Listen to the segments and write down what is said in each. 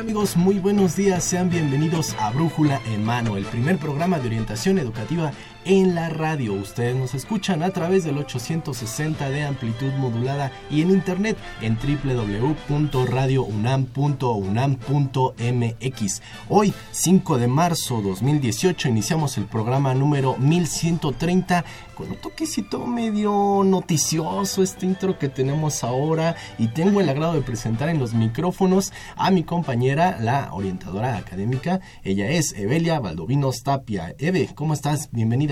Amigos? Muy buenos días, sean bienvenidos a Brújula en Mano, el primer programa de orientación educativa en la radio. Ustedes nos escuchan a través del 860 de amplitud modulada y en internet en www.radiounam.unam.mx. Hoy, 5 de marzo 2018, iniciamos el programa número 1130 con un toquecito medio noticioso este intro que tenemos ahora y tengo el agrado de presentar en los micrófonos a mi compañera, la orientadora académica. Ella es Evelia Valdovinos Tapia. Eve, ¿cómo estás? Bienvenida.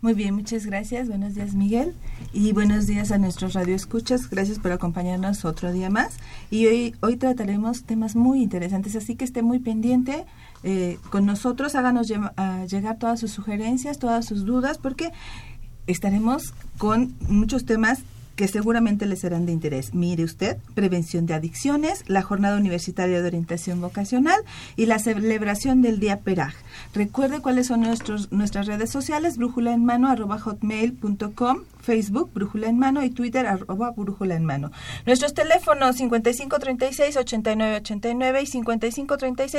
Muy bien, muchas gracias. Buenos días, Miguel. Y buenos días a nuestros radioescuchas. Gracias por acompañarnos otro día más. Y hoy, hoy trataremos temas muy interesantes, así que esté muy pendiente eh, con nosotros. Háganos llegar todas sus sugerencias, todas sus dudas, porque estaremos con muchos temas que seguramente les serán de interés. Mire usted, prevención de adicciones, la Jornada Universitaria de Orientación Vocacional y la celebración del Día Peraj. Recuerde cuáles son nuestros, nuestras redes sociales, brújula en mano, arroba hotmail.com, Facebook, Brújula en Mano y Twitter, arroba Brújula en Mano. Nuestros teléfonos 5536-8989 y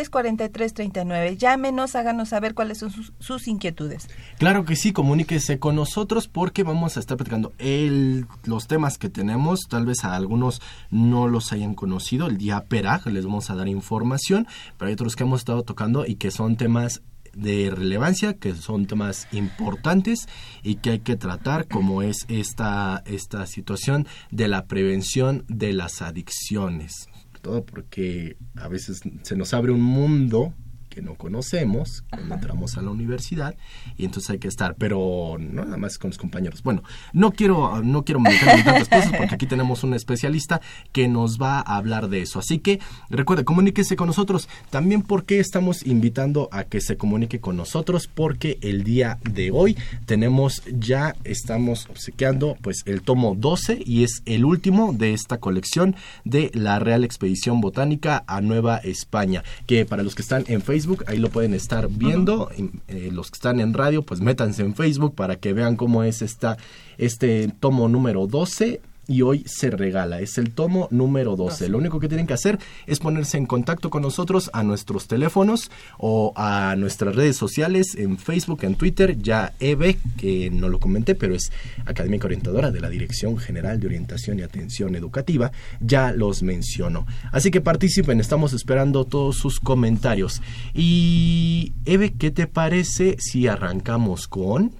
5536-4339. Llámenos, háganos saber cuáles son sus, inquietudes. Claro que sí, comuníquese con nosotros porque vamos a estar platicando el, los temas que tenemos. Tal vez a algunos no los hayan conocido. El día Peraj, les vamos a dar información, pero hay otros que hemos estado tocando y que son temas de relevancia, que son temas importantes y que hay que tratar, como es esta, esta situación de la prevención de las adicciones. Todo porque a veces se nos abre un mundo que no conocemos cuando entramos a la universidad y entonces hay que estar, pero no nada más con los compañeros. Bueno, no quiero no quiero meterme en tantas cosas porque aquí tenemos un especialista que nos va a hablar de eso. Así que recuerde, comuníquese con nosotros. También porque estamos invitando a que se comunique con nosotros porque el día de hoy tenemos ya estamos obsequiando pues el tomo 12 y es el último de esta colección de la Real Expedición Botánica a Nueva España, que para los que están en Facebook ahí lo pueden estar viendo. Eh, los que están en radio, pues métanse en Facebook para que vean cómo es esta, este tomo número 12 y hoy se regala. Es el tomo número 12. Lo único que tienen que hacer es ponerse en contacto con nosotros a nuestros teléfonos o a nuestras redes sociales en Facebook, en Twitter. Ya Eve, que no lo comenté, pero es académica orientadora de la Dirección General de Orientación y Atención Educativa, ya los menciono. Así que participen, estamos esperando todos sus comentarios. Y Eve, ¿qué te parece si arrancamos con...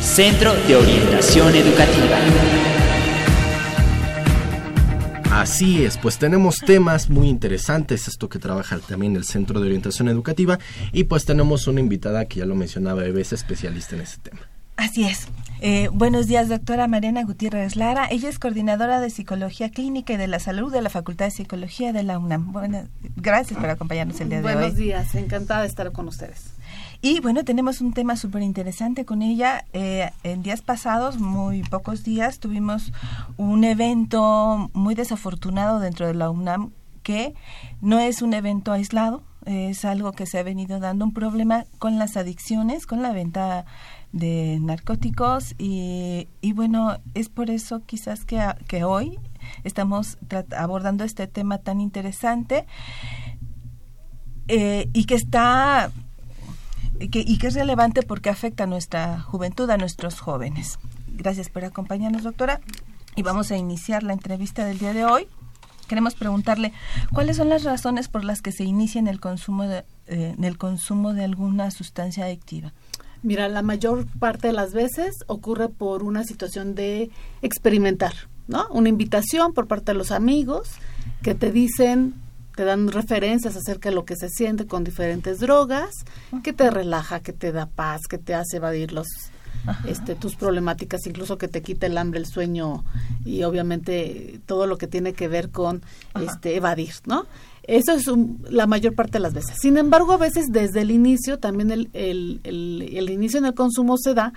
Centro de Orientación Educativa. Así es, pues tenemos temas muy interesantes, esto que trabaja también el Centro de Orientación Educativa, y pues tenemos una invitada que ya lo mencionaba, es especialista en ese tema. Así es. Eh, buenos días, doctora Mariana Gutiérrez Lara. Ella es coordinadora de Psicología Clínica y de la Salud de la Facultad de Psicología de la UNAM. Bueno, gracias por acompañarnos el día de hoy. Buenos días, encantada de estar con ustedes. Y bueno, tenemos un tema súper interesante con ella. Eh, en días pasados, muy pocos días, tuvimos un evento muy desafortunado dentro de la UNAM que no es un evento aislado, es algo que se ha venido dando un problema con las adicciones, con la venta de narcóticos y, y bueno, es por eso quizás que, que hoy estamos abordando este tema tan interesante eh, y que está y que es relevante porque afecta a nuestra juventud, a nuestros jóvenes. Gracias por acompañarnos, doctora. Y vamos a iniciar la entrevista del día de hoy. Queremos preguntarle cuáles son las razones por las que se inicia en el consumo de, eh, en el consumo de alguna sustancia adictiva? Mira, la mayor parte de las veces ocurre por una situación de experimentar, ¿no? Una invitación por parte de los amigos que te dicen, te dan referencias acerca de lo que se siente con diferentes drogas, que te relaja, que te da paz, que te hace evadir los este, tus problemáticas, incluso que te quita el hambre, el sueño y obviamente todo lo que tiene que ver con este evadir, ¿no? Eso es la mayor parte de las veces. Sin embargo, a veces desde el inicio, también el, el, el, inicio en el consumo se da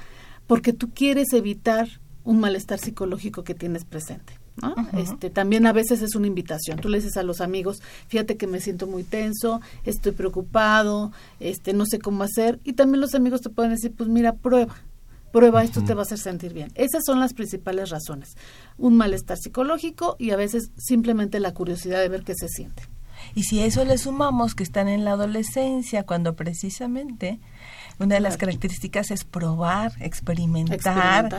porque tú quieres evitar un malestar psicológico que tienes presente. ¿No? este, también a veces es una invitación. Tú le dices a los amigos, fíjate que me siento muy tenso, estoy preocupado, este, no sé cómo hacer. Y también los amigos te pueden decir, pues mira, prueba, prueba, esto te va a hacer sentir bien. Esas son las principales razones. Un malestar psicológico y a veces simplemente la curiosidad de ver qué se siente. Y si a eso le sumamos que están en la adolescencia, cuando precisamente una de las características es probar, experimentar,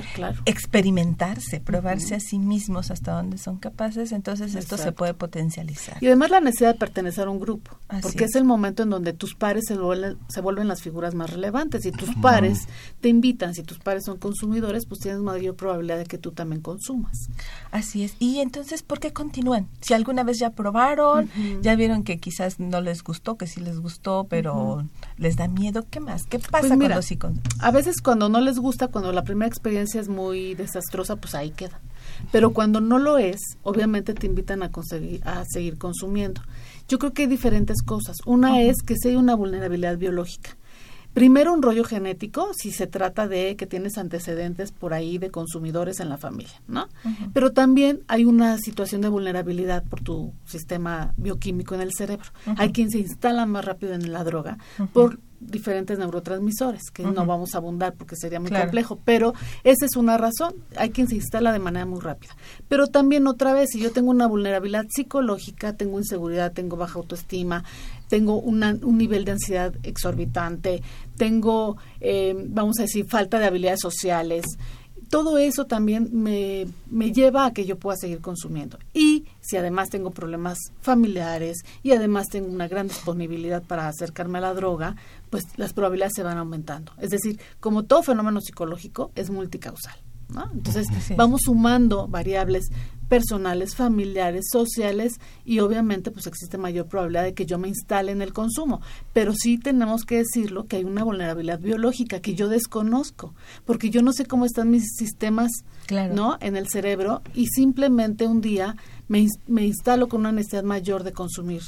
experimentarse, probarse a sí mismos hasta donde son capaces, entonces esto se puede potencializar. Y además la necesidad de pertenecer a un grupo, porque es. el momento en donde tus pares se vuelven, se vuelven las figuras más relevantes. Si tus pares te invitan, si tus pares son consumidores, pues tienes mayor probabilidad de que tú también consumas. Así es. Y entonces, ¿por qué continúan? Si alguna vez ya probaron, ya vieron que quizás no les gustó, que sí les gustó, pero les da miedo, ¿qué más? ¿Qué pasa pues mira, A veces cuando no les gusta, cuando la primera experiencia es muy desastrosa, pues ahí queda. Pero cuando no lo es, obviamente te invitan a, conseguir, a seguir consumiendo. Yo creo que hay diferentes cosas. Una es que si hay una vulnerabilidad biológica. Primero un rollo genético, si se trata de que tienes antecedentes por ahí de consumidores en la familia, ¿no? Pero también hay una situación de vulnerabilidad por tu sistema bioquímico en el cerebro. Hay quien se instala más rápido en la droga por diferentes neurotransmisores, que no vamos a abundar porque sería muy complejo, pero esa es una razón, hay quien se instala de manera muy rápida. Pero también otra vez, si yo tengo una vulnerabilidad psicológica, tengo inseguridad, tengo baja autoestima, tengo un nivel de ansiedad exorbitante, tengo, eh, vamos a decir, falta de habilidades sociales, todo eso también me, me, lleva a que yo pueda seguir consumiendo. Y si además tengo problemas familiares y además tengo una gran disponibilidad para acercarme a la droga, pues las probabilidades se van aumentando. Es decir, como todo fenómeno psicológico es multicausal. Entonces vamos sumando variables personales, familiares, sociales y obviamente pues existe mayor probabilidad de que yo me instale en el consumo. Pero sí tenemos que decirlo que hay una vulnerabilidad biológica que yo desconozco, porque yo no sé cómo están mis sistemas ¿no? en el cerebro y simplemente un día me, me instalo con una necesidad mayor de consumir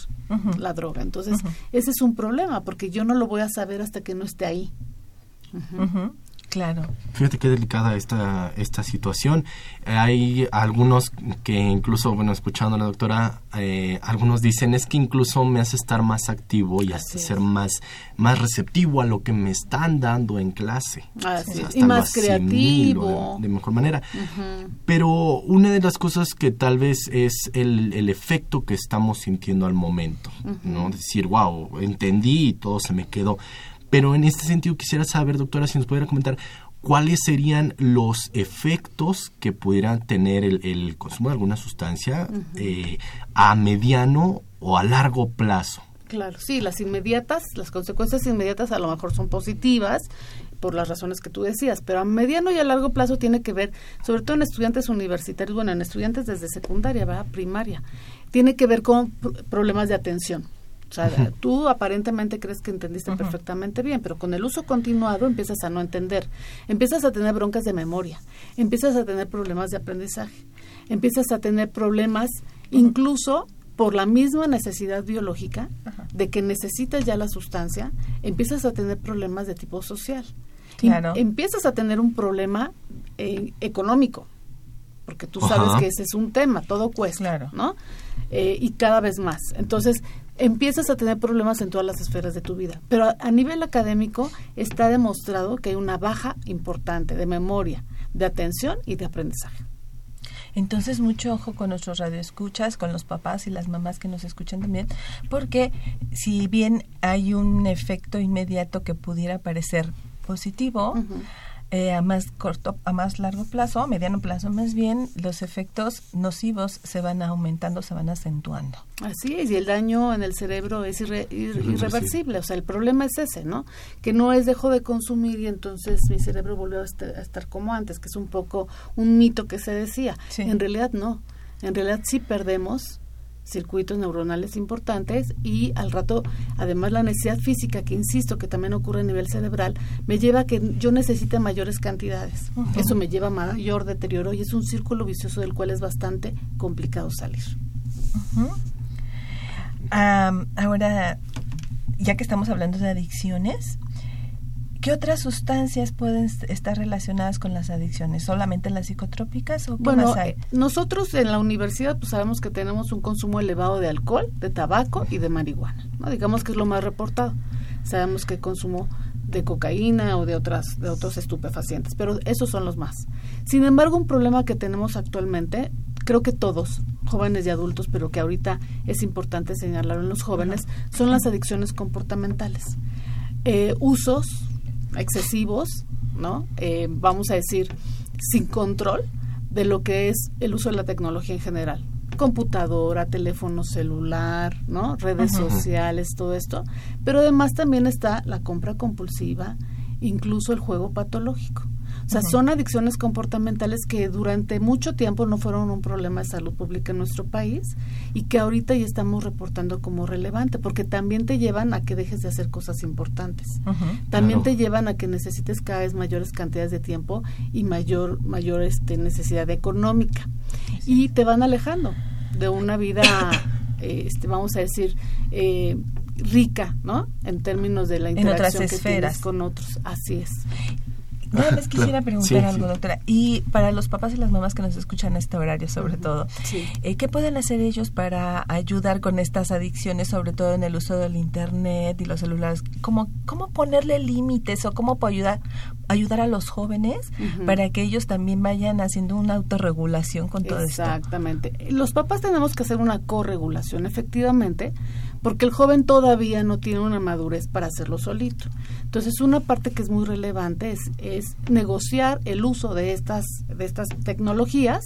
la droga. Entonces, ese es un problema, porque yo no lo voy a saber hasta que no esté ahí. Claro. Fíjate qué delicada esta, esta situación. Hay algunos que incluso, bueno, escuchando a la doctora, eh, algunos dicen es que incluso me hace estar más activo y hace ser más, más receptivo a lo que me están dando en clase. y más creativo. De, mejor manera. Pero una de las cosas que tal vez es el, el efecto que estamos sintiendo al momento, ¿no? Decir, wow, entendí y todo se me quedó pero en este sentido quisiera saber, doctora, si nos pudiera comentar cuáles serían los efectos que pudiera tener el, consumo de alguna sustancia eh, a mediano o a largo plazo. Claro, sí, las inmediatas, las consecuencias inmediatas a lo mejor son positivas por las razones que tú decías, pero a mediano y a largo plazo tiene que ver, sobre todo en estudiantes universitarios, bueno, en estudiantes desde secundaria, ¿verdad? Primaria, tiene que ver con problemas de atención o sea, tú aparentemente crees que entendiste perfectamente bien, pero con el uso continuado empiezas a no entender, empiezas a tener broncas de memoria, empiezas a tener problemas de aprendizaje, empiezas a tener problemas incluso por la misma necesidad biológica de que necesitas ya la sustancia, empiezas a tener problemas de tipo social. Claro. empiezas a tener un problema eh, económico, porque tú sabes que ese es un tema, todo cuesta, ¿no? Eh, y cada vez más. Entonces, empiezas a tener problemas en todas las esferas de tu vida. Pero a, nivel académico está demostrado que hay una baja importante de memoria, de atención y de aprendizaje. Entonces, mucho ojo con nuestros radioescuchas, con los papás y las mamás que nos escuchan también, porque si bien hay un efecto inmediato que pudiera parecer positivo, eh, a más corto, a más largo plazo, a mediano plazo más bien, los efectos nocivos se van aumentando, se van acentuando. Así es, y el daño en el cerebro es irreversible. O sea, el problema es ese, ¿no? Que no es dejo de consumir y entonces mi cerebro volvió a estar, como antes, que es un poco un mito que se decía. En realidad no. En realidad sí perdemos circuitos neuronales importantes y al rato, además la necesidad física, que insisto que también ocurre a nivel cerebral, me lleva a que yo necesite mayores cantidades. Eso me lleva a mayor deterioro y es un círculo vicioso del cual es bastante complicado salir. ahora, ya que estamos hablando de adicciones, ¿Qué otras sustancias pueden estar relacionadas con las adicciones? ¿Solamente las psicotrópicas o qué bueno, más hay? Nosotros en la universidad pues sabemos que tenemos un consumo elevado de alcohol, de tabaco y de marihuana, ¿no? Digamos que es lo más reportado. Sabemos que consumo de cocaína o de otras de otros estupefacientes, pero esos son los más. Sin embargo, un problema que tenemos actualmente, creo que todos, jóvenes y adultos, pero que ahorita es importante señalarlo en los jóvenes, son las adicciones comportamentales. Eh, usos excesivos, ¿no? Eh, vamos a decir, sin control de lo que es el uso de la tecnología en general. Computadora, teléfono celular, ¿no? Redes sociales, todo esto. Pero además también está la compra compulsiva, incluso el juego patológico. O sea, son adicciones comportamentales que durante mucho tiempo no fueron un problema de salud pública en nuestro país y que ahorita ya estamos reportando como relevante, porque también te llevan a que dejes de hacer cosas importantes. también te llevan a que necesites cada vez mayores cantidades de tiempo y mayor, mayor este, necesidad económica. Y te van alejando de una vida, este, vamos a decir, eh, rica, ¿no? En términos de la interacción que tienes con otros. Así es. Nada más quisiera preguntar algo, doctora. Y para los papás y las mamás que nos escuchan a este horario, sobre todo, eh, ¿qué pueden hacer ellos para ayudar con estas adicciones, sobre todo en el uso del Internet y los celulares? ¿Cómo, cómo ponerle límites o cómo ayudar, ayudar a los jóvenes para que ellos también vayan haciendo una autorregulación con todo esto? Exactamente. Los papás tenemos que hacer una corregulación, efectivamente, porque el joven todavía no tiene una madurez para hacerlo solito. Entonces, una parte que es muy relevante es, es negociar el uso de estas, de estas tecnologías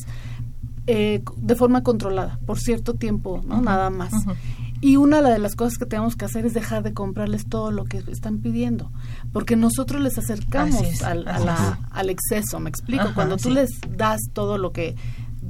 eh, de forma controlada, por cierto tiempo, ¿no? Nada más. Y una de las cosas que tenemos que hacer es dejar de comprarles todo lo que están pidiendo, porque nosotros les acercamos al, al, exceso, me explico. Cuando tú les das todo lo que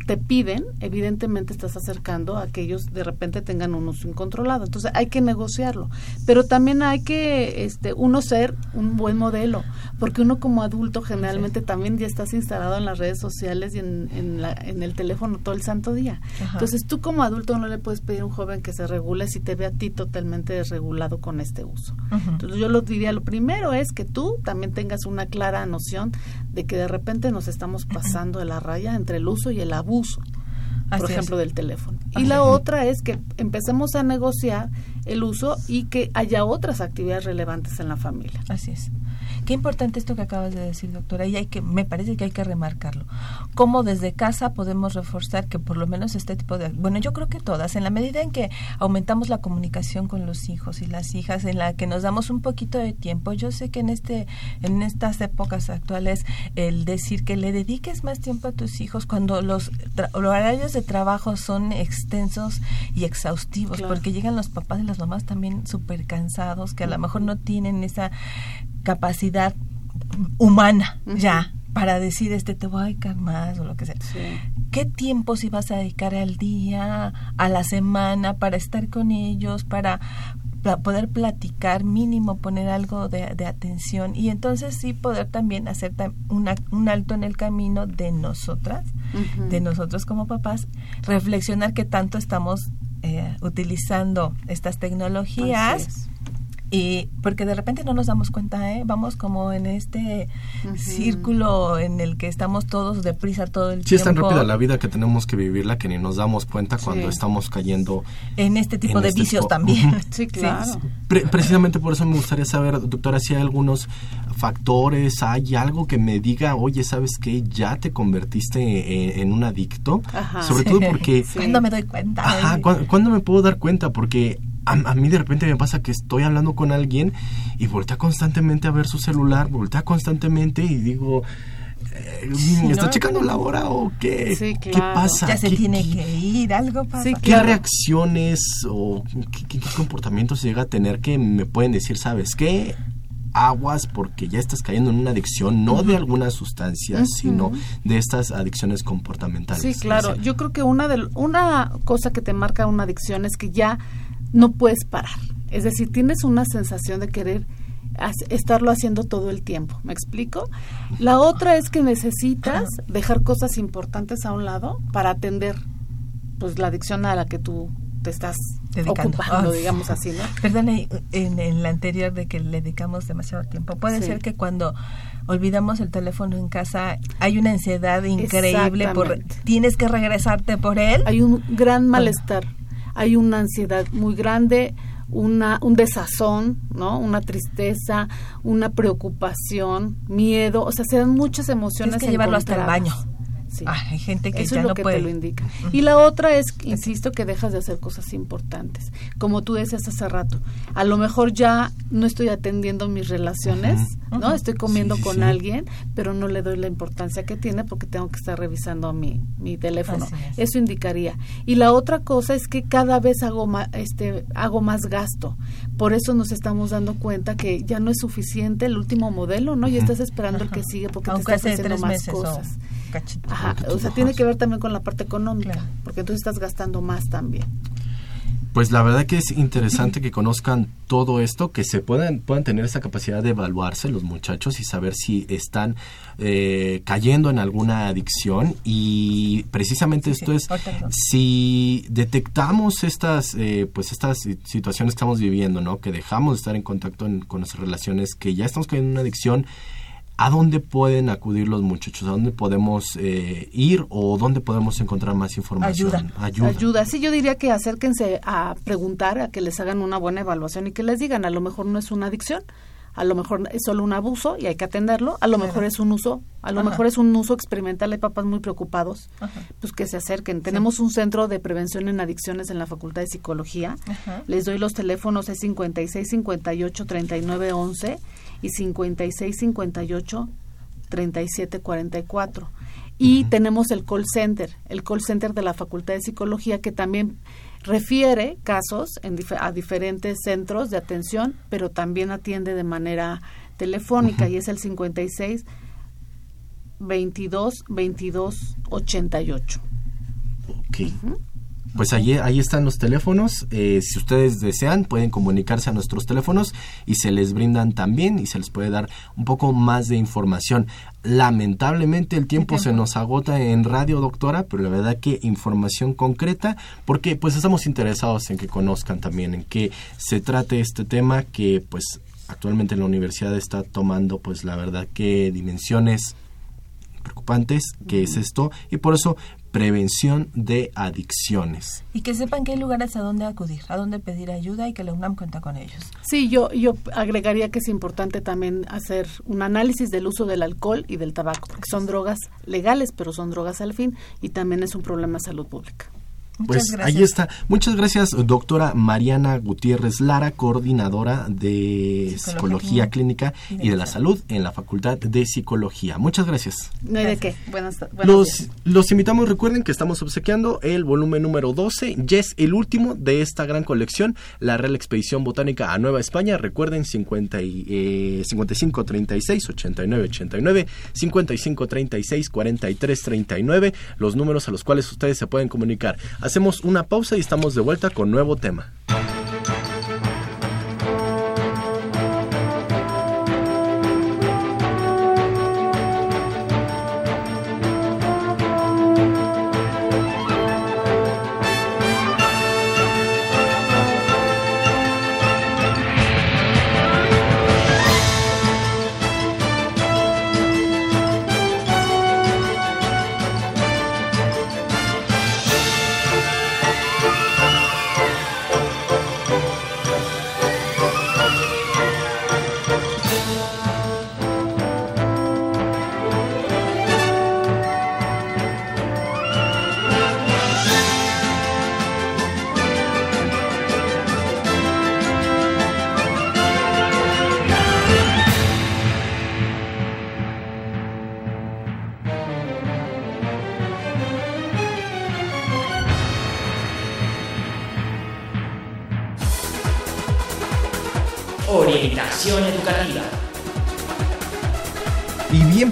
te piden, evidentemente estás acercando a que ellos de repente tengan un uso incontrolado. Entonces hay que negociarlo. Pero también hay que este, uno ser un buen modelo, porque uno como adulto generalmente también ya estás instalado en las redes sociales y en, en, la, en el teléfono todo el santo día. Entonces tú como adulto no le puedes pedir a un joven que se regule si te ve a ti totalmente desregulado con este uso. Entonces yo lo diría, lo primero es que tú también tengas una clara noción de que de repente nos estamos pasando de la raya entre el uso y el abuso uso, por ejemplo, del teléfono. Y la otra es que empecemos a negociar el uso y que haya otras actividades relevantes en la familia. Así es. Qué importante esto que acabas de decir, doctora, y hay que, me parece que hay que remarcarlo. Cómo desde casa podemos reforzar que por lo menos este tipo de, bueno, yo creo que todas, en la medida en que aumentamos la comunicación con los hijos y las hijas, en la que nos damos un poquito de tiempo, yo sé que en este, en estas épocas actuales, el decir que le dediques más tiempo a tus hijos cuando los, horarios de trabajo son extensos y exhaustivos, porque llegan los papás y las mamás también súper cansados, que a lo mejor no tienen esa capacidad humana ya para decir este te voy a dedicar más o lo que sea. ¿Qué tiempo si vas a dedicar al día, a la semana para estar con ellos, para, poder platicar mínimo, poner algo de, atención y entonces sí poder también hacer un alto en el camino de nosotras, de nosotros como papás, reflexionar qué tanto estamos eh, utilizando estas tecnologías y porque de repente no nos damos cuenta, ¿eh? vamos como en este círculo en el que estamos todos deprisa todo el tiempo. Sí, es tan rápida la vida que tenemos que vivirla que ni nos damos cuenta cuando estamos cayendo en este tipo de este vicios también. sí, claro. precisamente por eso me gustaría saber, doctora, si hay algunos factores, hay algo que me diga, oye, ¿sabes qué? Ya te convertiste en, un adicto. Sobre todo porque... ¿Cuándo me doy cuenta? Ajá, ¿cuándo, me puedo dar cuenta? Porque a, a, mí de repente me pasa que estoy hablando con alguien y voltea constantemente a ver su celular, voltea constantemente y digo, eh, ¿me está checando la hora o qué? Sí, ¿Qué pasa? Ya se ¿Qué- tiene qué- que ir, algo pasa. Sí, ¿Qué Claro. reacciones o qué, qué- qué comportamientos llega a tener que me pueden decir, sabes qué? Aguas porque ya estás cayendo en una adicción, no de alguna sustancia, sino de estas adicciones comportamentales. Sí, claro. Yo creo que una, de, una cosa que te marca una adicción es que ya no puedes parar. Es decir, tienes una sensación de querer estarlo haciendo todo el tiempo. ¿Me explico? La otra es que necesitas dejar cosas importantes a un lado para atender pues la adicción a la que tú te estás Dedicando. ocupando, Ah, digamos así, ¿no? Perdone, en, en la anterior de que le dedicamos demasiado tiempo. Puede Sí. ser que cuando olvidamos el teléfono en casa hay una ansiedad increíble por tienes que regresarte por él. Hay un gran malestar, hay una ansiedad muy grande, una, un desazón, ¿no? Una tristeza, una preocupación, miedo, o sea, se dan muchas emociones. Tienes que llevarlo hasta el baño. Sí. Ah, hay gente que Eso ya es lo no que puede. te lo indica. Y la otra es, insisto, que dejas de hacer cosas importantes. Como tú decías hace rato, a lo mejor ya no estoy atendiendo mis relaciones, ¿no? Estoy comiendo Sí, con sí. alguien, pero no le doy la importancia que tiene porque tengo que estar revisando mi, mi teléfono. Es. Eso indicaría. Y la otra cosa es que cada vez hago más, este, hago más gasto. Por eso nos estamos dando cuenta que ya no es suficiente el último modelo, ¿no? Y estás esperando el que sigue porque Aunque te estás hace haciendo más meses cosas. o cachito. Ajá, o sea, bajas. tiene que ver también con la parte económica, Claro. porque entonces estás gastando más también. Pues la verdad que es interesante que conozcan todo esto, que se puedan, puedan tener esa capacidad de evaluarse los muchachos y saber si están eh, cayendo en alguna adicción. Y precisamente Sí, esto sí. es, si detectamos estas, eh, pues estas si- situaciones que estamos viviendo, ¿no? Que dejamos de estar en contacto en- con nuestras relaciones, que ya estamos cayendo en una adicción, ¿A dónde pueden acudir los muchachos? ¿A dónde podemos eh, ir o dónde podemos encontrar más información? Ayuda. Ayuda. Ayuda. Sí, yo diría que acérquense a preguntar, a que les hagan una buena evaluación y que les digan, a lo mejor no es una adicción, a lo mejor es solo un abuso y hay que atenderlo, a lo mejor es un uso, a lo Ajá. mejor es un uso experimental, hay papás muy preocupados, Ajá. pues que se acerquen. Tenemos un centro de prevención en adicciones en la Facultad de Psicología. Ajá. Les doy los teléfonos, es 56 58 39 11 y 56 58 37 44. Y tenemos el call center, el call center de la Facultad de Psicología que también refiere casos en dif- a diferentes centros de atención, pero también atiende de manera telefónica y es el 56 22 22 88. Ok. Pues ahí, ahí están los teléfonos. Eh, si ustedes desean, pueden comunicarse a nuestros teléfonos y se les brindan también y se les puede dar un poco más de información. Lamentablemente el tiempo se nos agota en radio, doctora, pero la verdad que información concreta, porque pues estamos interesados en que conozcan también en qué se trate este tema que pues actualmente la universidad está tomando pues la verdad que dimensiones preocupantes, que es esto, y por eso prevención de adicciones. Y que sepan que hay lugares a donde acudir, a donde pedir ayuda y que la UNAM cuenta con ellos. Sí, yo, yo agregaría que es importante también hacer un análisis del uso del alcohol y del tabaco, porque son drogas legales, pero son drogas al fin y también es un problema de salud pública. Muchas Pues gracias. ahí está. Muchas gracias, doctora Mariana Gutiérrez Lara, coordinadora de Psicología Psicología Clínica y de y de la Salud en la Facultad de Psicología. Muchas gracias. No hay de qué. Buenas, buenos Los, días. los invitamos, recuerden que estamos obsequiando el volumen número 12, ya es el último de esta gran colección, la Real Expedición Botánica a Nueva España. Recuerden 50 y, eh, 55 36 89 89, 55 36 43 39, los números a los cuales ustedes se pueden comunicar. Hacemos una pausa y estamos de vuelta con nuevo tema.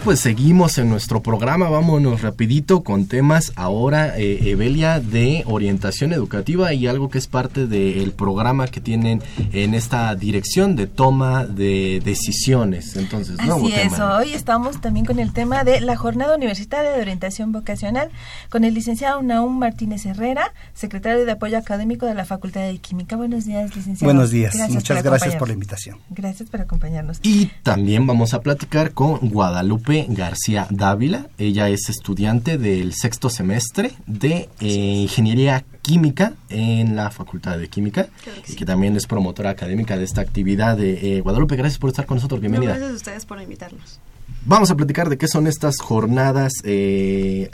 Pues seguimos en nuestro programa, vámonos rapidito con temas ahora, eh, Evelia, de orientación educativa y algo que es parte del programa que tienen en esta dirección de toma de decisiones. Entonces, Así es, hoy estamos también con el tema de la Jornada Universitaria de Orientación Vocacional con el licenciado Naum Martínez Herrera, secretario de Apoyo Académico de la Facultad de Química. Buenos días, licenciado. Buenos días, muchas gracias por la invitación. Gracias por acompañarnos. Y también vamos a platicar con Guadalupe García Dávila. Ella es estudiante del sexto semestre de eh, Ingeniería Química en la Facultad de Química y que también es promotora académica de esta actividad. De, eh, Guadalupe, gracias por estar con nosotros. Bienvenida. gracias a ustedes por invitarnos. Vamos a platicar de qué son estas jornadas eh,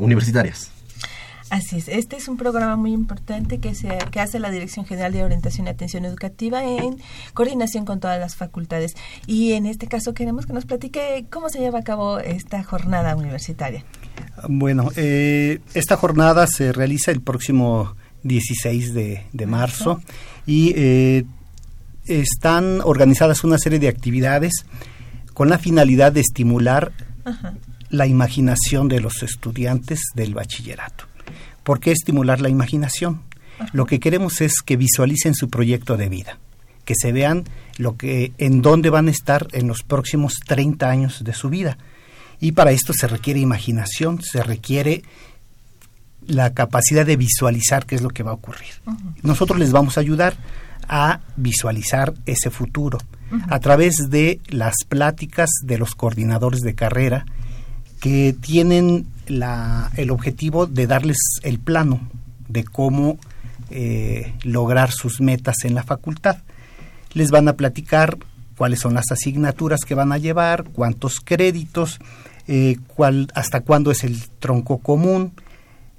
universitarias. Así es, este es un programa muy importante que, se, que hace la Dirección General de Orientación y Atención Educativa en coordinación con todas las facultades. Y en este caso queremos que nos platique cómo se lleva a cabo esta jornada universitaria. Bueno, eh, esta jornada se realiza el próximo 16 de, marzo y eh, están organizadas una serie de actividades con la finalidad de estimular la imaginación de los estudiantes del bachillerato. ¿Por qué estimular la imaginación? Lo que queremos es que visualicen su proyecto de vida, que se vean lo que en dónde van a estar en los próximos 30 años de su vida. Y para esto se requiere imaginación, se requiere la capacidad de visualizar qué es lo que va a ocurrir. Nosotros les vamos a ayudar a visualizar ese futuro a través de las pláticas de los coordinadores de carrera que tienen la, el objetivo de darles el plano de cómo eh, lograr sus metas en la facultad. Les van a platicar cuáles son las asignaturas que van a llevar, cuántos créditos, eh, cuál, hasta cuándo es el tronco común,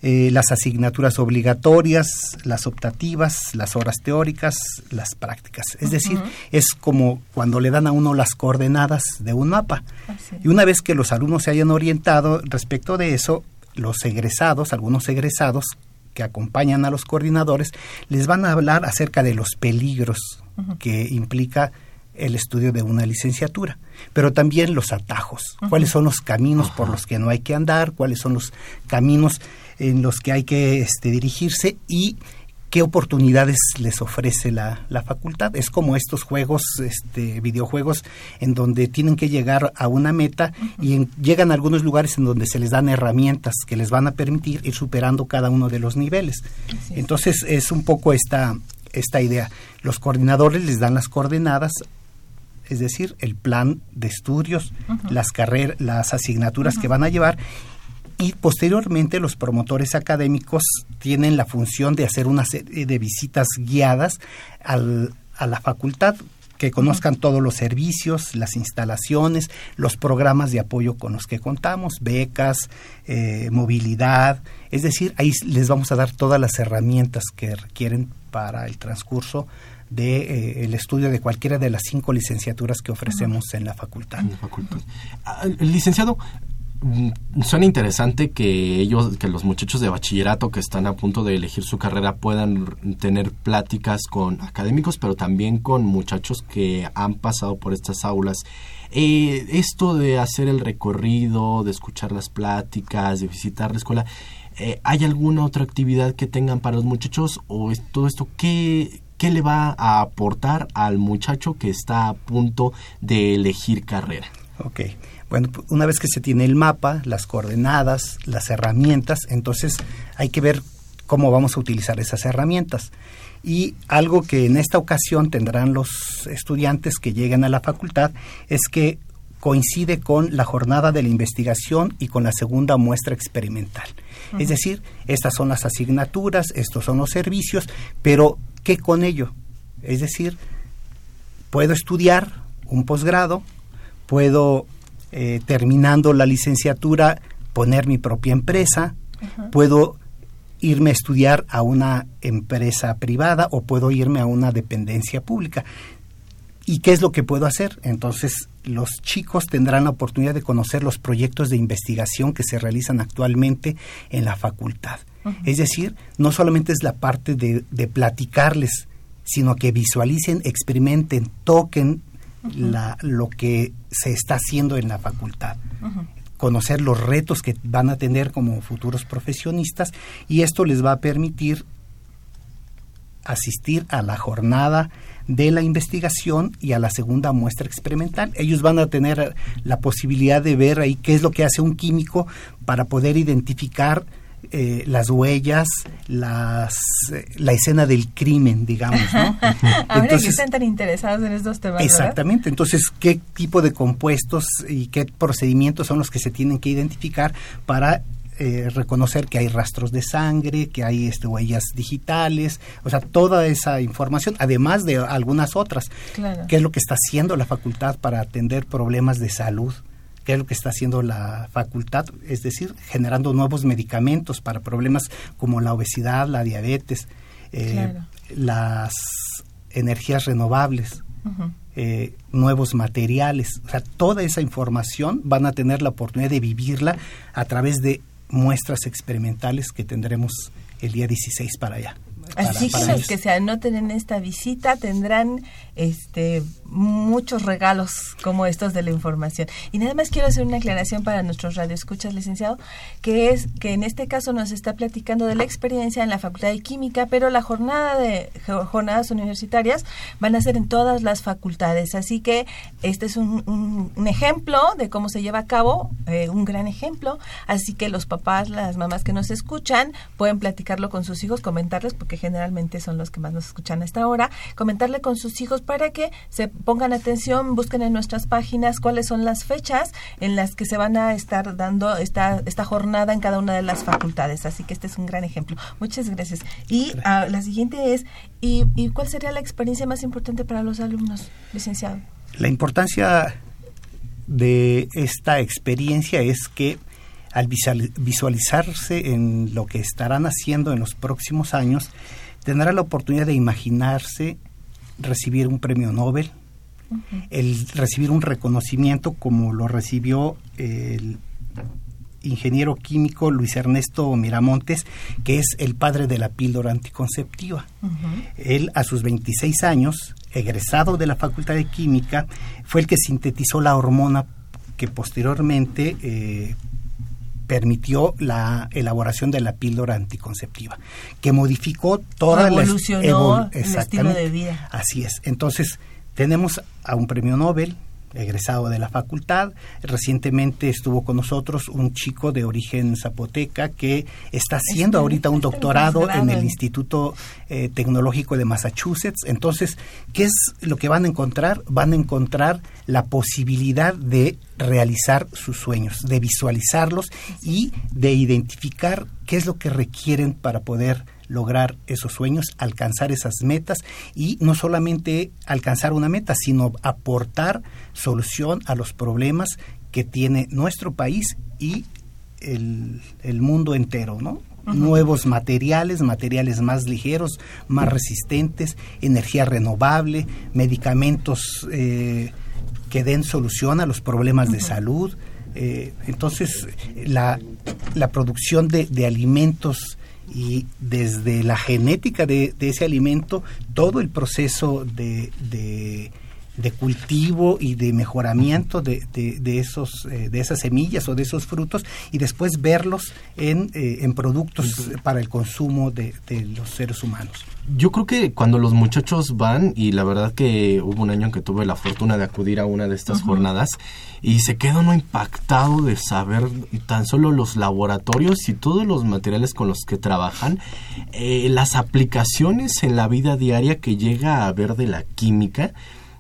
eh, las asignaturas obligatorias, las optativas, las horas teóricas, las prácticas. Es decir, es como cuando le dan a uno las coordenadas de un mapa. Y una vez que los alumnos se hayan orientado respecto de eso, los egresados, algunos egresados que acompañan a los coordinadores, les van a hablar acerca de los peligros que implica el estudio de una licenciatura, pero también los atajos, cuáles son los caminos por los que no hay que andar, cuáles son los caminos en los que hay que este, dirigirse y qué oportunidades les ofrece la, la, facultad. Es como estos juegos, este, videojuegos, en donde tienen que llegar a una meta y llegan a algunos lugares en donde se les dan herramientas que les van a permitir ir superando cada uno de los niveles. Entonces es un poco esta, esta idea. Los coordinadores les dan las coordenadas es decir, el plan de estudios, las carreras, las asignaturas que van a llevar y posteriormente los promotores académicos tienen la función de hacer una serie de visitas guiadas al, a la facultad que conozcan todos los servicios, las instalaciones, los programas de apoyo con los que contamos, becas, eh, movilidad, es decir, ahí les vamos a dar todas las herramientas que requieren para el transcurso de eh, el estudio de cualquiera de las cinco licenciaturas que ofrecemos en la facultad. En la facultad. Ah, licenciado, suena interesante que ellos, que los muchachos de bachillerato que están a punto de elegir su carrera puedan tener pláticas con académicos, pero también con muchachos que han pasado por estas aulas. Eh, esto de hacer el recorrido, de escuchar las pláticas, de visitar la escuela, eh, ¿hay alguna otra actividad que tengan para los muchachos o es todo esto qué, qué le va a aportar al muchacho que está a punto de elegir carrera? Ok. Bueno, una vez que se tiene el mapa, las coordenadas, las herramientas, entonces hay que ver cómo vamos a utilizar esas herramientas. Y algo que en esta ocasión tendrán los estudiantes que lleguen a la facultad es que coincide con la jornada de la investigación y con la segunda muestra experimental. Es decir, estas son las asignaturas, estos son los servicios, pero ¿qué con ello? Es decir, puedo estudiar un posgrado, puedo eh, terminando la licenciatura, poner mi propia empresa, puedo irme a estudiar a una empresa privada o puedo irme a una dependencia pública. ¿Y qué es lo que puedo hacer? Entonces, los chicos tendrán la oportunidad de conocer los proyectos de investigación que se realizan actualmente en la facultad. Es decir, no solamente es la parte de, de platicarles sino que visualicen, experimenten, toquen la, lo que se está haciendo en la facultad. conocer los retos que van a tener como futuros profesionistas y esto les va a permitir asistir a la jornada de la investigación y a la segunda muestra experimental. Ellos van a tener la posibilidad de ver ahí qué es lo que hace un químico para poder identificar eh, las huellas, las, eh, la escena del crimen, digamos, ¿no? Ahora que están tan interesados en estos temas. Exactamente. Entonces, ¿qué tipo de compuestos y qué procedimientos son los que se tienen que identificar para eh, reconocer que hay rastros de sangre, que hay este, huellas digitales, o sea, toda esa información, además de algunas otras. ¿Qué es lo que está haciendo la facultad para atender problemas de salud? ¿Qué es lo que está haciendo la facultad? Es decir, generando nuevos medicamentos para problemas como la obesidad, la diabetes, eh, las energías renovables. Eh, nuevos materiales, o sea, toda esa información van a tener la oportunidad de vivirla a través de muestras experimentales que tendremos el día 16 para allá. Así que los que se anoten en esta visita tendrán este muchos regalos como estos de la información. Y nada más quiero hacer una aclaración para nuestros radioescuchas, licenciado, que es que en este caso nos está platicando de la experiencia en la Facultad de Química, pero la jornada de jornadas universitarias van a ser en todas las facultades. Así que este es un, ejemplo de cómo se lleva a cabo, eh, un gran ejemplo. Así que los papás, las mamás que nos escuchan, pueden platicarlo con sus hijos, comentarles, porque generalmente son los que más nos escuchan a esta hora, comentarle con sus hijos para que se pongan atención, busquen en nuestras páginas cuáles son las fechas en las que se van a estar dando esta, esta jornada en cada una de las facultades. Así que este es un gran ejemplo. Muchas gracias. Y ah, la siguiente es, ¿y, ¿y cuál sería la experiencia más importante para los alumnos, licenciado? La importancia de esta experiencia es que al visualizarse en lo que estarán haciendo en los próximos años, tendrá la oportunidad de imaginarse recibir un premio Nobel, el recibir un reconocimiento como lo recibió el ingeniero químico Luis Ernesto Miramontes, que es el padre de la píldora anticonceptiva. Él, a sus 26 años, egresado de la Facultad de Química, fue el que sintetizó la hormona que posteriormente eh, permitió la elaboración de la píldora anticonceptiva, que modificó toda la evolución el estilo de vida. Así es. Entonces, tenemos a un premio Nobel, egresado de la facultad. Recientemente estuvo con nosotros un chico de origen zapoteca que está haciendo ahorita un doctorado en el Instituto eh, Tecnológico de Massachusetts. Entonces, ¿qué es lo que van a encontrar? Van a encontrar la posibilidad de realizar sus sueños, de visualizarlos y de identificar qué es lo que requieren para poder lograr esos sueños, alcanzar esas metas y no solamente alcanzar una meta, sino aportar solución a los problemas que tiene nuestro país y el, mundo entero, ¿no? Nuevos materiales, materiales más ligeros, más resistentes, energía renovable, medicamentos eh, que den solución a los problemas de salud. Eh, entonces, la, la producción de, de alimentos y desde la genética de, ese alimento, todo el proceso de, de, cultivo y de mejoramiento de, de, esos, eh, de esas semillas o de esos frutos y después verlos en, eh, en productos para el consumo de, los seres humanos. Yo creo que cuando los muchachos van, y la verdad que hubo un año en que tuve la fortuna de acudir a una de estas jornadas, y se queda uno impactado de saber tan solo los laboratorios y todos los materiales con los que trabajan, eh, las aplicaciones en la vida diaria que llega a ver de la química.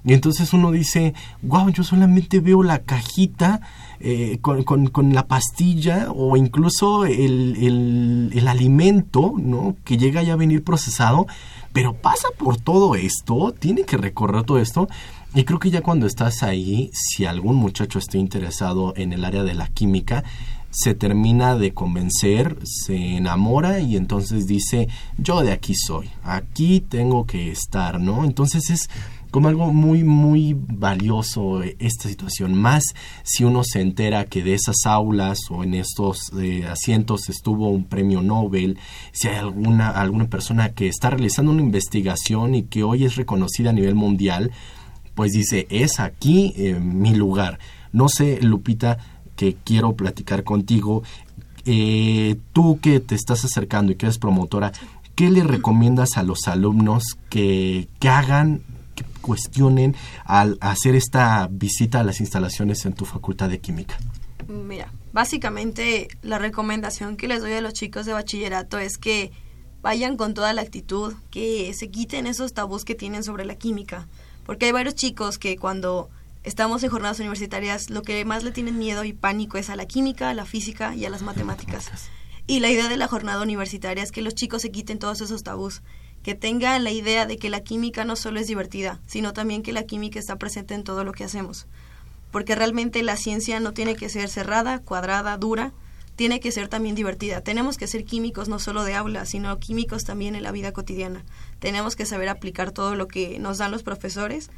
Y entonces uno dice, wow, yo solamente veo la cajita eh, con, con, la pastilla o incluso el, el, el, alimento, ¿no? Que llega ya a venir procesado, pero pasa por todo esto, tiene que recorrer todo esto y creo que ya cuando estás ahí, si algún muchacho está interesado en el área de la química, se termina de convencer, se enamora y entonces dice, yo de aquí soy, aquí tengo que estar, ¿no? Entonces es como algo muy, muy valioso eh, esta situación, más si uno se entera que de esas aulas o en estos eh, asientos estuvo un premio Nobel, si hay alguna, alguna persona que está realizando una investigación y que hoy es reconocida a nivel mundial, pues dice, es aquí eh, mi lugar. No sé, Lupita, que quiero platicar contigo, tú que te estás acercando y que eres promotora, ¿qué le recomiendas a los alumnos que, que hagan cuestionen al hacer esta visita a las instalaciones en tu facultad de química? Mira, básicamente la recomendación que les doy a los chicos de bachillerato es que vayan con toda la actitud, que se quiten esos tabús que tienen sobre la química, porque hay varios chicos que cuando estamos en jornadas universitarias lo que más le tienen miedo y pánico es a la química, a la física y a las matemáticas. Y la idea de la jornada universitaria es que los chicos se quiten todos esos tabús que tenga la idea de que la química no solo es divertida, sino también que la química está presente en todo lo que hacemos. Porque realmente la ciencia no tiene que ser cerrada, cuadrada, dura, tiene que ser también divertida. Tenemos que ser químicos no solo de aula, sino químicos también en la vida cotidiana. Tenemos que saber aplicar todo lo que nos dan los profesores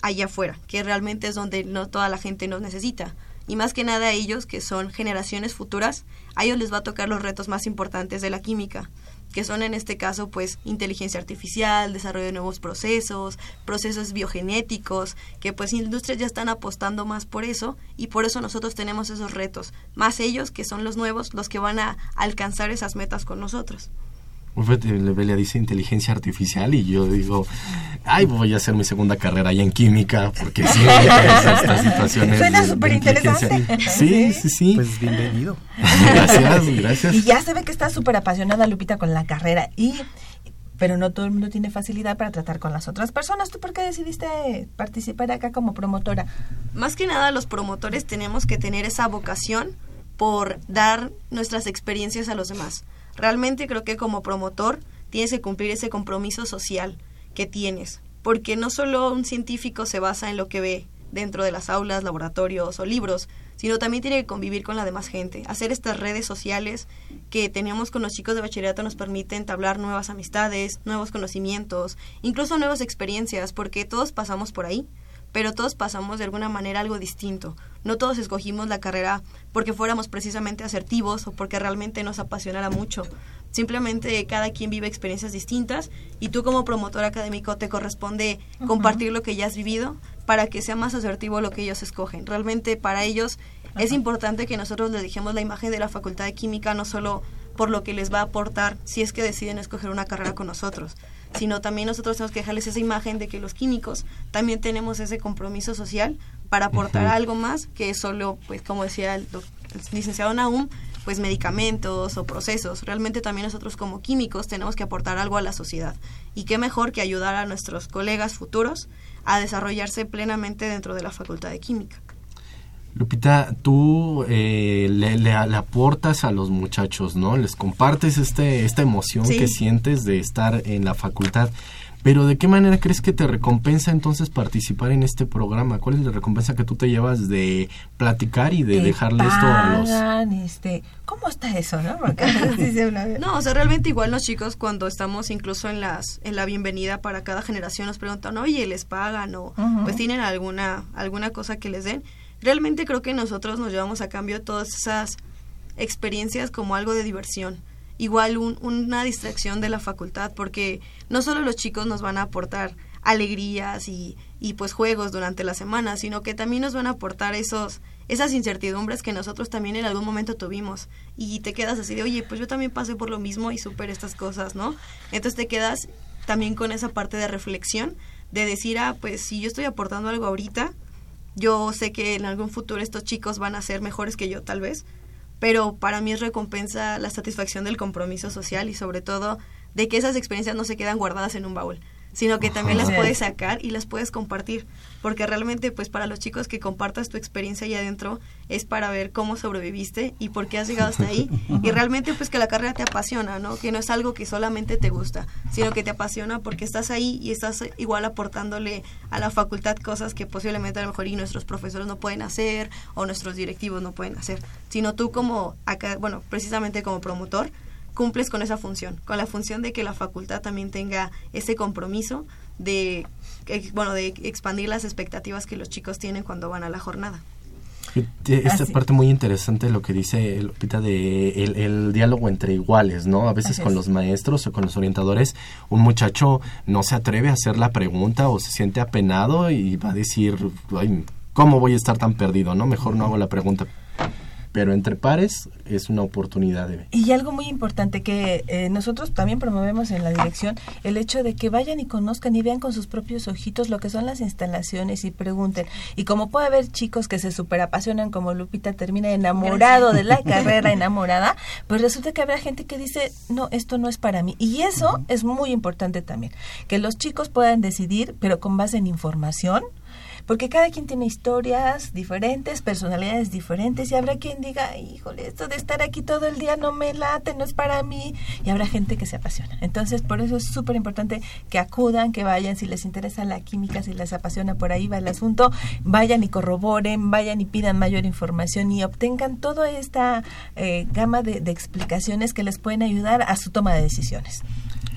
allá afuera, que realmente es donde no toda la gente nos necesita. Y más que nada ellos, que son generaciones futuras, a ellos les va a tocar los retos más importantes de la química que son en este caso pues inteligencia artificial, desarrollo de nuevos procesos, procesos biogenéticos, que pues industrias ya están apostando más por eso y por eso nosotros tenemos esos retos, más ellos que son los nuevos los que van a alcanzar esas metas con nosotros. Levelia dice inteligencia artificial y yo digo, ay, voy a hacer mi segunda carrera ya en química porque sí, estas situaciones. Suena súper interesante. Sí, sí, sí. Pues bienvenido. Gracias, gracias. Y ya se ve que está súper apasionada Lupita con la carrera y pero no todo el mundo tiene facilidad para tratar con las otras personas. ¿Tú por qué decidiste participar acá como promotora? Más que nada los promotores tenemos que tener esa vocación por dar nuestras experiencias a los demás realmente creo que como promotor tienes que cumplir ese compromiso social que tienes, porque no solo un científico se basa en lo que ve dentro de las aulas, laboratorios o libros, sino también tiene que convivir con la demás gente. Hacer estas redes sociales que tenemos con los chicos de bachillerato nos permiten entablar nuevas amistades, nuevos conocimientos, incluso nuevas experiencias, porque todos pasamos por ahí pero todos pasamos de alguna manera algo distinto. No todos escogimos la carrera porque fuéramos precisamente asertivos o porque realmente nos apasionara mucho. Simplemente cada quien vive experiencias distintas y tú como promotor académico te corresponde compartir lo que ya has vivido para que sea más asertivo lo que ellos escogen. Realmente para ellos es importante que nosotros les dejemos la imagen de la Facultad de Química no solo por lo que les va a aportar si es que deciden escoger una carrera con nosotros, sino también nosotros tenemos que dejarles esa imagen de que los químicos también tenemos ese compromiso social para aportar algo más que solo, pues como decía el, licenciado Naum, pues medicamentos o procesos. Realmente también nosotros como químicos tenemos que aportar algo a la sociedad. Y qué mejor que ayudar a nuestros colegas futuros a desarrollarse plenamente dentro de la Facultad de Química. Lupita, tú eh, le, aportas a los muchachos, ¿no? Les compartes este, esta emoción que sientes de estar en la facultad. Pero ¿de qué manera crees que te recompensa entonces participar en este programa? ¿Cuál es la recompensa que tú te llevas de platicar y de dejarle esto a los... Este, ¿Cómo está eso, no? no, o sea, realmente igual los chicos cuando estamos incluso en las en la bienvenida para cada generación nos preguntan, oye, ¿les pagan o pues tienen alguna alguna cosa que les den? Realmente creo que nosotros nos llevamos a cambio todas esas experiencias como algo de diversión. Igual una distracción de la facultad, porque no solo los chicos nos van a aportar alegrías y, y pues juegos durante la semana, sino que también nos van a aportar esos esas incertidumbres que nosotros también en algún momento tuvimos y te quedas así de, oye, pues yo también pasé por lo mismo y superé estas cosas, ¿no? Entonces te quedas también con esa parte de reflexión, de decir, ah, pues si yo estoy aportando algo ahorita, yo sé que en algún futuro estos chicos van a ser mejores que yo tal vez, pero para mí es recompensa la satisfacción del compromiso social y sobre todo de que esas experiencias no se quedan guardadas en un baúl, sino que también las puedes sacar y las puedes compartir, porque realmente pues para los chicos que compartas tu experiencia ahí adentro es para ver cómo sobreviviste y por qué has llegado hasta ahí y realmente pues que la carrera te apasiona, ¿no? Que no es algo que solamente te gusta, sino que te apasiona porque estás ahí y estás igual aportándole a la facultad cosas que posiblemente a lo mejor y nuestros profesores no pueden hacer o nuestros directivos no pueden hacer, sino tú como acá, bueno, precisamente como promotor cumples con esa función, con la función de que la facultad también tenga ese compromiso de, bueno, de expandir las expectativas que los chicos tienen cuando van a la jornada. Esta parte muy interesante lo que dice Lupita de el, diálogo entre iguales, ¿no? A veces con los maestros o con los orientadores, un muchacho no se atreve a hacer la pregunta o se siente apenado y va a decir, Ay, ¿cómo voy a estar tan perdido? No, mejor no hago la pregunta pero entre pares es una oportunidad de... Y algo muy importante que eh, nosotros también promovemos en la dirección, el hecho de que vayan y conozcan y vean con sus propios ojitos lo que son las instalaciones y pregunten. Y como puede haber chicos que se super apasionan como Lupita termina enamorado de la carrera, enamorada, pues resulta que habrá gente que dice, no, esto no es para mí. Y eso es muy importante también, que los chicos puedan decidir, pero con base en información, porque cada quien tiene historias diferentes, personalidades diferentes y habrá quien diga, híjole, esto de estar aquí todo el día no me late, no es para mí y habrá gente que se apasiona. Entonces, por eso es súper importante que acudan, que vayan, si les interesa la química, si les apasiona por ahí va el asunto, vayan y corroboren, vayan y pidan mayor información y obtengan toda esta eh, gama de explicaciones que les pueden ayudar a su toma de decisiones.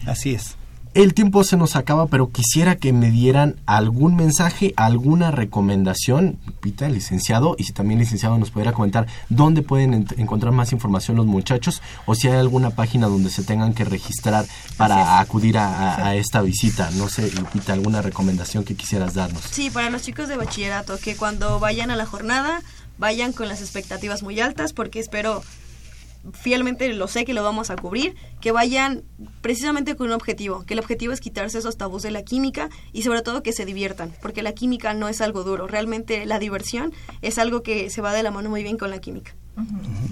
Así es. El tiempo se nos acaba, pero quisiera que me dieran algún mensaje, alguna recomendación, Pita, licenciado, y si también licenciado nos pudiera comentar dónde pueden encontrar más información los muchachos o si hay alguna página donde se tengan que registrar para acudir a, esta visita. No sé, Lupita, alguna recomendación que quisieras darnos. Sí, para los chicos de bachillerato, que cuando vayan a la jornada vayan con las expectativas muy altas porque espero fielmente lo sé que lo vamos a cubrir, que vayan precisamente con un objetivo, que el objetivo es quitarse esos tabús de la química y sobre todo que se diviertan, porque la química no es algo duro, realmente la diversión es algo que se va de la mano muy bien con la química.